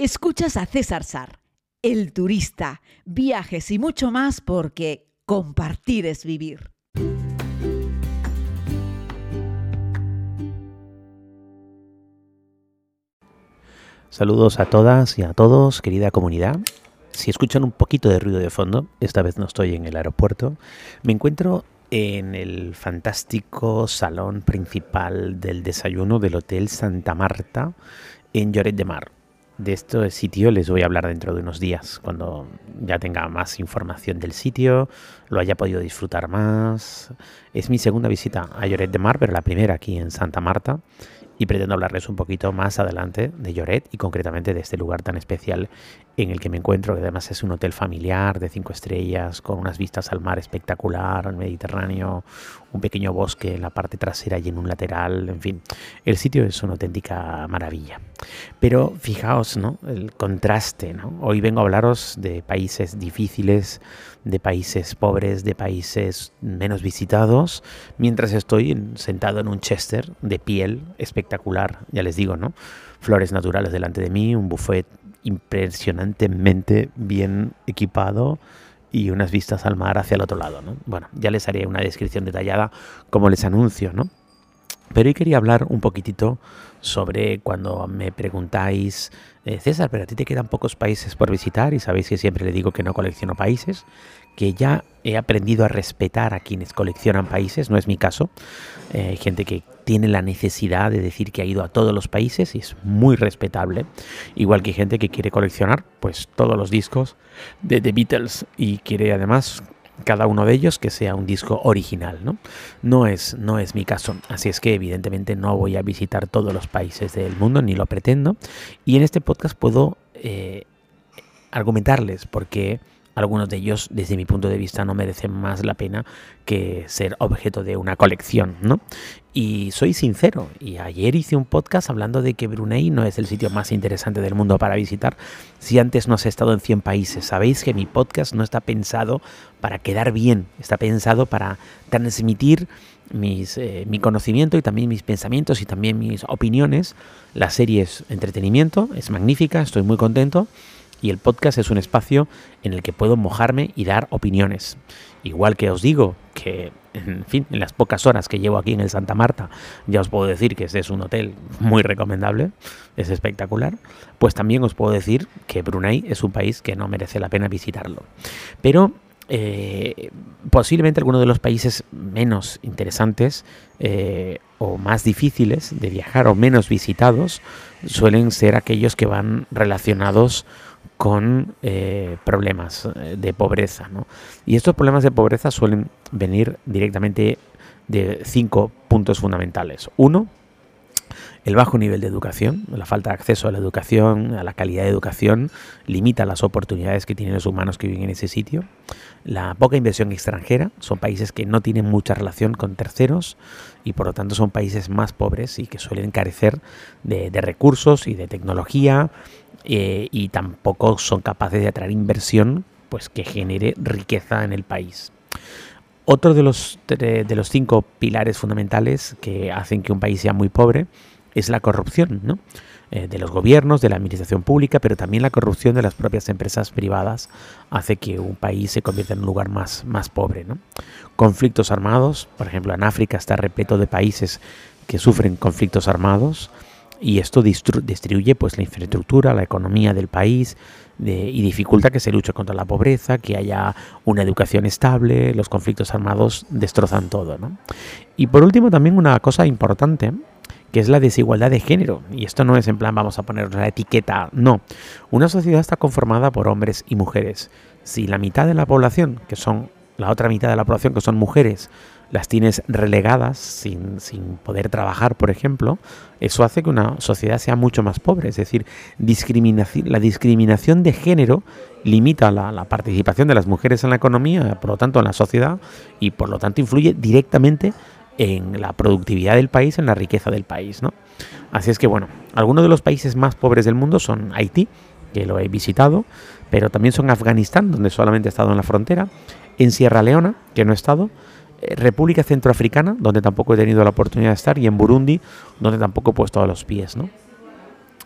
Escuchas a César Sar, el turista, viajes y mucho más porque compartir es vivir. Saludos a todas y a todos, querida comunidad. Si escuchan un poquito de ruido de fondo, esta vez no estoy en el aeropuerto, me encuentro en el fantástico salón principal del desayuno del Hotel Santa Marta en Lloret de Mar. De este sitio les voy a hablar dentro de unos días, cuando ya tenga más información del sitio, lo haya podido disfrutar más. Es mi segunda visita a Lloret de Mar, pero la primera aquí en Santa Marta y pretendo hablarles un poquito más adelante de Lloret y concretamente de este lugar tan especial en el que me encuentro, que además es un hotel familiar de cinco estrellas, con unas vistas al mar espectacular, al Mediterráneo, un pequeño bosque en la parte trasera y en un lateral, en fin, el sitio es una auténtica maravilla. Pero fijaos, ¿no? El contraste, ¿no? Hoy vengo a hablaros de países difíciles, de países pobres, de países menos visitados, mientras estoy sentado en un Chester de piel espectacular, ya les digo, ¿no? Flores naturales delante de mí, un buffet impresionantemente bien equipado y unas vistas al mar hacia el otro lado, ¿no? Bueno, ya les haré una descripción detallada como les anuncio, ¿no? Pero hoy quería hablar un poquitito sobre cuando me preguntáis, eh, César, pero a ti te quedan pocos países por visitar y sabéis que siempre le digo que no colecciono países, que ya he aprendido a respetar a quienes coleccionan países, no es mi caso. Eh, hay gente que tiene la necesidad de decir que ha ido a todos los países y es muy respetable. Igual que gente que quiere coleccionar pues todos los discos de The Beatles y quiere además cada uno de ellos que sea un disco original, ¿no? No es, no es mi caso, así es que evidentemente no voy a visitar todos los países del mundo, ni lo pretendo, y en este podcast puedo eh, argumentarles porque algunos de ellos, desde mi punto de vista, no merecen más la pena que ser objeto de una colección, ¿no? Y soy sincero, y ayer hice un podcast hablando de que Brunei no es el sitio más interesante del mundo para visitar si antes no has estado en 100 países. Sabéis que mi podcast no está pensado para quedar bien, está pensado para transmitir mis, eh, mi conocimiento y también mis pensamientos y también mis opiniones. La serie es entretenimiento, es magnífica, estoy muy contento y el podcast es un espacio en el que puedo mojarme y dar opiniones. Igual que os digo que, en fin, en las pocas horas que llevo aquí en el Santa Marta, ya os puedo decir que este es un hotel muy recomendable, es espectacular, pues también os puedo decir que Brunei es un país que no merece la pena visitarlo. Pero eh, posiblemente algunos de los países menos interesantes eh, o más difíciles de viajar o menos visitados suelen ser aquellos que van relacionados con eh, problemas eh, de pobreza. ¿no? Y estos problemas de pobreza suelen venir directamente de cinco puntos fundamentales. Uno, el bajo nivel de educación, la falta de acceso a la educación, a la calidad de educación, limita las oportunidades que tienen los humanos que viven en ese sitio. La poca inversión extranjera, son países que no tienen mucha relación con terceros y por lo tanto son países más pobres y que suelen carecer de, recursos y de tecnología eh, y tampoco son capaces de atraer inversión pues que genere riqueza en el país. Otro de los, de los cinco pilares fundamentales que hacen que un país sea muy pobre es la corrupción, ¿no? Eh, de los gobiernos, de la administración pública, pero también la corrupción de las propias empresas privadas hace que un país se convierta en un lugar más, más pobre. ¿no? Conflictos armados, por ejemplo, en África está repleto de países que sufren conflictos armados y esto destruye pues la infraestructura, la economía del país y dificulta que se luche contra la pobreza, que haya una educación estable, los conflictos armados destrozan todo. Y por último también una cosa importante que es la desigualdad de género. Y esto no es en plan vamos a poner la etiqueta, no. Una sociedad está conformada por hombres y mujeres. Si la mitad de la población, que son la otra mitad de la población, que son mujeres, las tienes relegadas sin, poder trabajar, por ejemplo, eso hace que una sociedad sea mucho más pobre. Es decir, discriminación, la discriminación de género limita la, participación de las mujeres en la economía, por lo tanto en la sociedad, y por lo tanto influye directamente en la productividad del país, en la riqueza del país. ¿no? Así es que bueno, algunos de los países más pobres del mundo son Haití, que lo he visitado, pero también son Afganistán, donde solamente he estado en la frontera, en Sierra Leona, que no he estado, República Centroafricana, donde tampoco he tenido la oportunidad de estar, y en Burundi, donde tampoco he puesto a los pies, ¿no?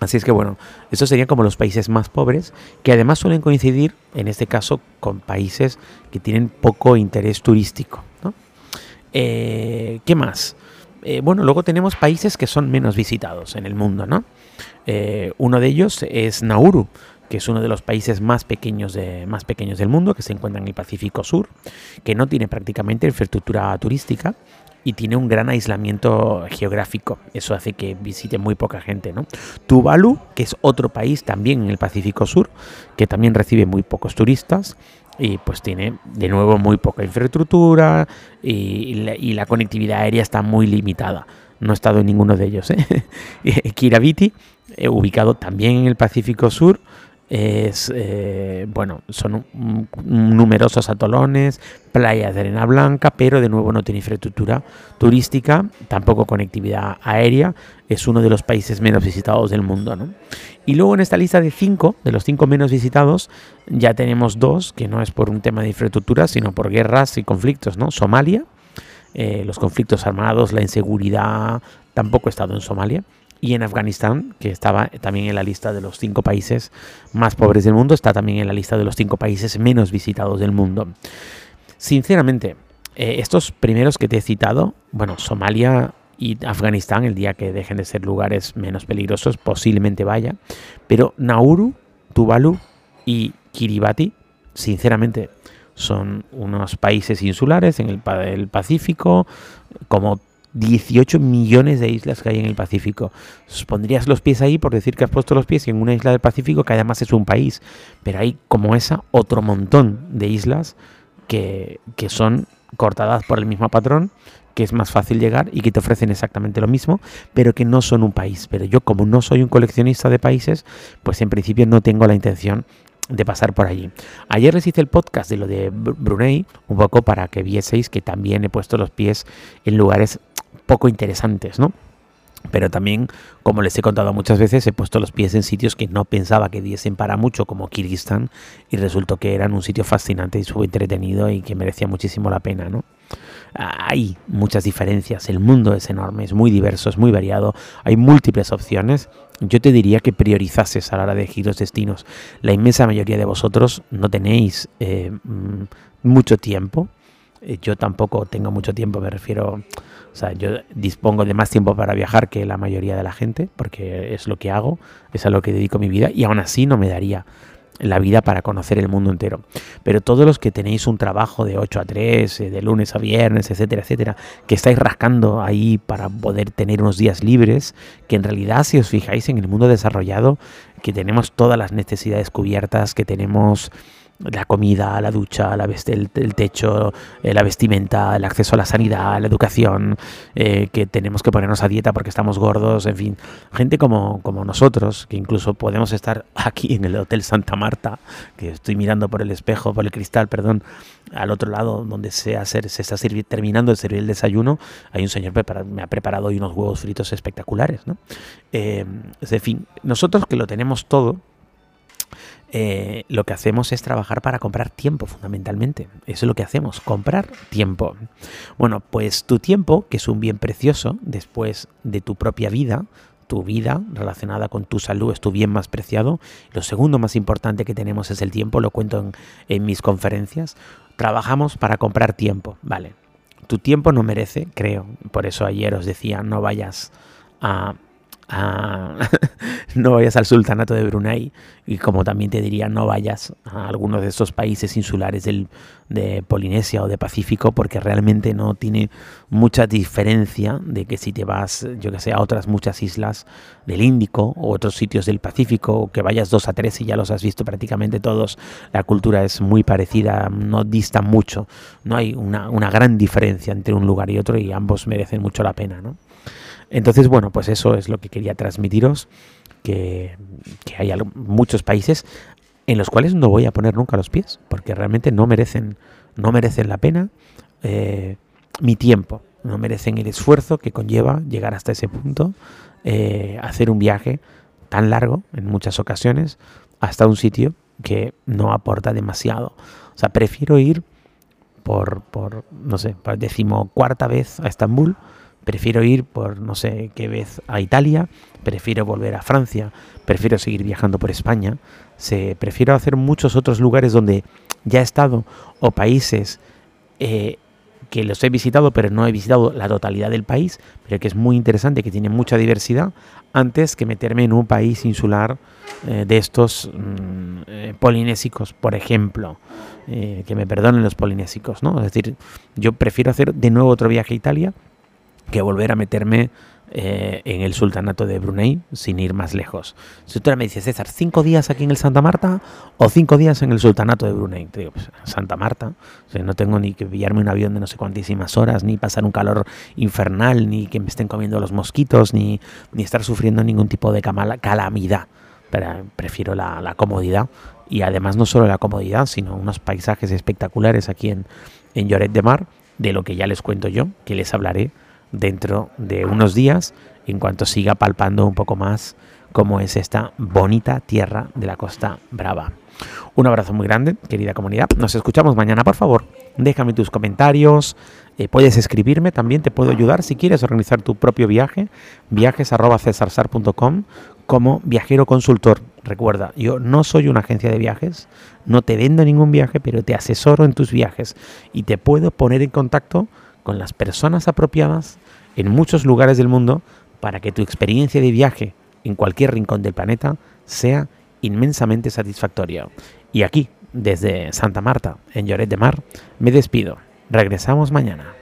Así es que bueno, estos serían como los países más pobres, que además suelen coincidir, en este caso, con países que tienen poco interés turístico. Eh, ¿Qué más? Eh, bueno, luego tenemos países que son menos visitados en el mundo, ¿no? Eh, uno de ellos es Nauru, que es uno de los países más pequeños, de, más pequeños del mundo, que se encuentra en el Pacífico Sur, que no tiene prácticamente infraestructura turística y tiene un gran aislamiento geográfico. Eso hace que visite muy poca gente. ¿no? Tuvalu, que es otro país también en el Pacífico Sur, que también recibe muy pocos turistas y pues tiene de nuevo muy poca infraestructura y, la, conectividad aérea está muy limitada. No he estado en ninguno de ellos. ¿eh? Kiribati, eh, ubicado también en el Pacífico Sur, es eh, bueno son numerosos atolones playas de arena blanca pero de nuevo no tiene infraestructura turística tampoco conectividad aérea es uno de los países menos visitados del mundo ¿no? y luego en esta lista de cinco de los cinco menos visitados ya tenemos dos que no es por un tema de infraestructura sino por guerras y conflictos no Somalia eh, los conflictos armados la inseguridad tampoco he estado en Somalia y en Afganistán, que estaba también en la lista de los cinco países más pobres del mundo, está también en la lista de los cinco países menos visitados del mundo. Sinceramente, eh, estos primeros que te he citado, bueno, Somalia y Afganistán, el día que dejen de ser lugares menos peligrosos, posiblemente vaya, pero Nauru, Tuvalu y Kiribati, sinceramente, son unos países insulares en el, el Pacífico, como 18 millones de islas que hay en el Pacífico. Pondrías los pies ahí por decir que has puesto los pies en una isla del Pacífico que además es un país. Pero hay como esa otro montón de islas que, que son cortadas por el mismo patrón, que es más fácil llegar y que te ofrecen exactamente lo mismo, pero que no son un país. Pero yo como no soy un coleccionista de países, pues en principio no tengo la intención de pasar por allí. Ayer les hice el podcast de lo de Brunei, un poco para que vieseis que también he puesto los pies en lugares poco interesantes, ¿no? Pero también, como les he contado muchas veces, he puesto los pies en sitios que no pensaba que diesen para mucho, como Kirguistán, y resultó que eran un sitio fascinante y súper entretenido y que merecía muchísimo la pena, ¿no? Hay muchas diferencias, el mundo es enorme, es muy diverso, es muy variado, hay múltiples opciones. Yo te diría que priorizases a la hora de elegir los destinos. La inmensa mayoría de vosotros no tenéis eh, mm, mucho tiempo. Eh, yo tampoco tengo mucho tiempo, me refiero o sea, yo dispongo de más tiempo para viajar que la mayoría de la gente, porque es lo que hago, es a lo que dedico mi vida, y aún así no me daría la vida para conocer el mundo entero. Pero todos los que tenéis un trabajo de 8 a 3, eh, de lunes a viernes, etcétera, etcétera, que estáis rascando ahí para poder tener unos días libres, que en realidad si os fijáis en el mundo desarrollado, que tenemos todas las necesidades cubiertas, que tenemos la comida, la ducha, la el, techo, eh, la vestimenta, el acceso a la sanidad, la educación, eh, que tenemos que ponernos a dieta porque estamos gordos, en fin, gente como, como nosotros, que incluso podemos estar aquí en el Hotel Santa Marta, que estoy mirando por el espejo, por el cristal, perdón, al otro lado donde se, hacer, se está terminando de servir el desayuno, hay un señor que me ha preparado hoy unos huevos fritos espectaculares, ¿no? Eh, en fin, nosotros que lo tenemos todo, eh, lo que hacemos es trabajar para comprar tiempo, fundamentalmente. Eso es lo que hacemos, comprar tiempo. Bueno, pues tu tiempo, que es un bien precioso después de tu propia vida, tu vida relacionada con tu salud es tu bien más preciado. Lo segundo más importante que tenemos es el tiempo, lo cuento en, en mis conferencias. Trabajamos para comprar tiempo, ¿vale? Tu tiempo no merece, creo, por eso ayer os decía, no vayas a no vayas al sultanato de Brunei y como también te diría no vayas a algunos de estos países insulares del, de Polinesia o de Pacífico porque realmente no tiene mucha diferencia de que si te vas yo que sé a otras muchas islas del Índico o otros sitios del Pacífico o que vayas dos a tres y ya los has visto prácticamente todos la cultura es muy parecida no dista mucho no hay una, una gran diferencia entre un lugar y otro y ambos merecen mucho la pena ¿no? Entonces, bueno, pues eso es lo que quería transmitiros, que, hay muchos países en los cuales no voy a poner nunca los pies, porque realmente no merecen, no merecen la pena eh, mi tiempo, no merecen el esfuerzo que conlleva llegar hasta ese punto, eh, hacer un viaje tan largo en muchas ocasiones hasta un sitio que no aporta demasiado. O sea, prefiero ir por, por no sé, por decimocuarta vez a Estambul prefiero ir por no sé qué vez a Italia, prefiero volver a Francia, prefiero seguir viajando por España, se, prefiero hacer muchos otros lugares donde ya he estado o países eh, que los he visitado, pero no he visitado la totalidad del país, pero que es muy interesante, que tiene mucha diversidad, antes que meterme en un país insular eh, de estos mm, eh, polinésicos, por ejemplo. Eh, que me perdonen los polinésicos, ¿no? Es decir, yo prefiero hacer de nuevo otro viaje a Italia que volver a meterme eh, en el sultanato de Brunei sin ir más lejos. Si tú me dices, César, ¿cinco días aquí en el Santa Marta o cinco días en el sultanato de Brunei? Te digo, pues Santa Marta. O sea, no tengo ni que pillarme un avión de no sé cuantísimas horas, ni pasar un calor infernal, ni que me estén comiendo los mosquitos, ni, ni estar sufriendo ningún tipo de calamidad. Pero prefiero la, la comodidad y además no solo la comodidad, sino unos paisajes espectaculares aquí en, en Lloret de Mar, de lo que ya les cuento yo, que les hablaré dentro de unos días en cuanto siga palpando un poco más cómo es esta bonita tierra de la Costa Brava. Un abrazo muy grande, querida comunidad. Nos escuchamos mañana, por favor. Déjame tus comentarios. Eh, puedes escribirme, también te puedo ayudar si quieres organizar tu propio viaje. Viajes.cesarsar.com como viajero consultor. Recuerda, yo no soy una agencia de viajes, no te vendo ningún viaje, pero te asesoro en tus viajes y te puedo poner en contacto con las personas apropiadas en muchos lugares del mundo para que tu experiencia de viaje en cualquier rincón del planeta sea inmensamente satisfactoria. Y aquí, desde Santa Marta, en Lloret de Mar, me despido. Regresamos mañana.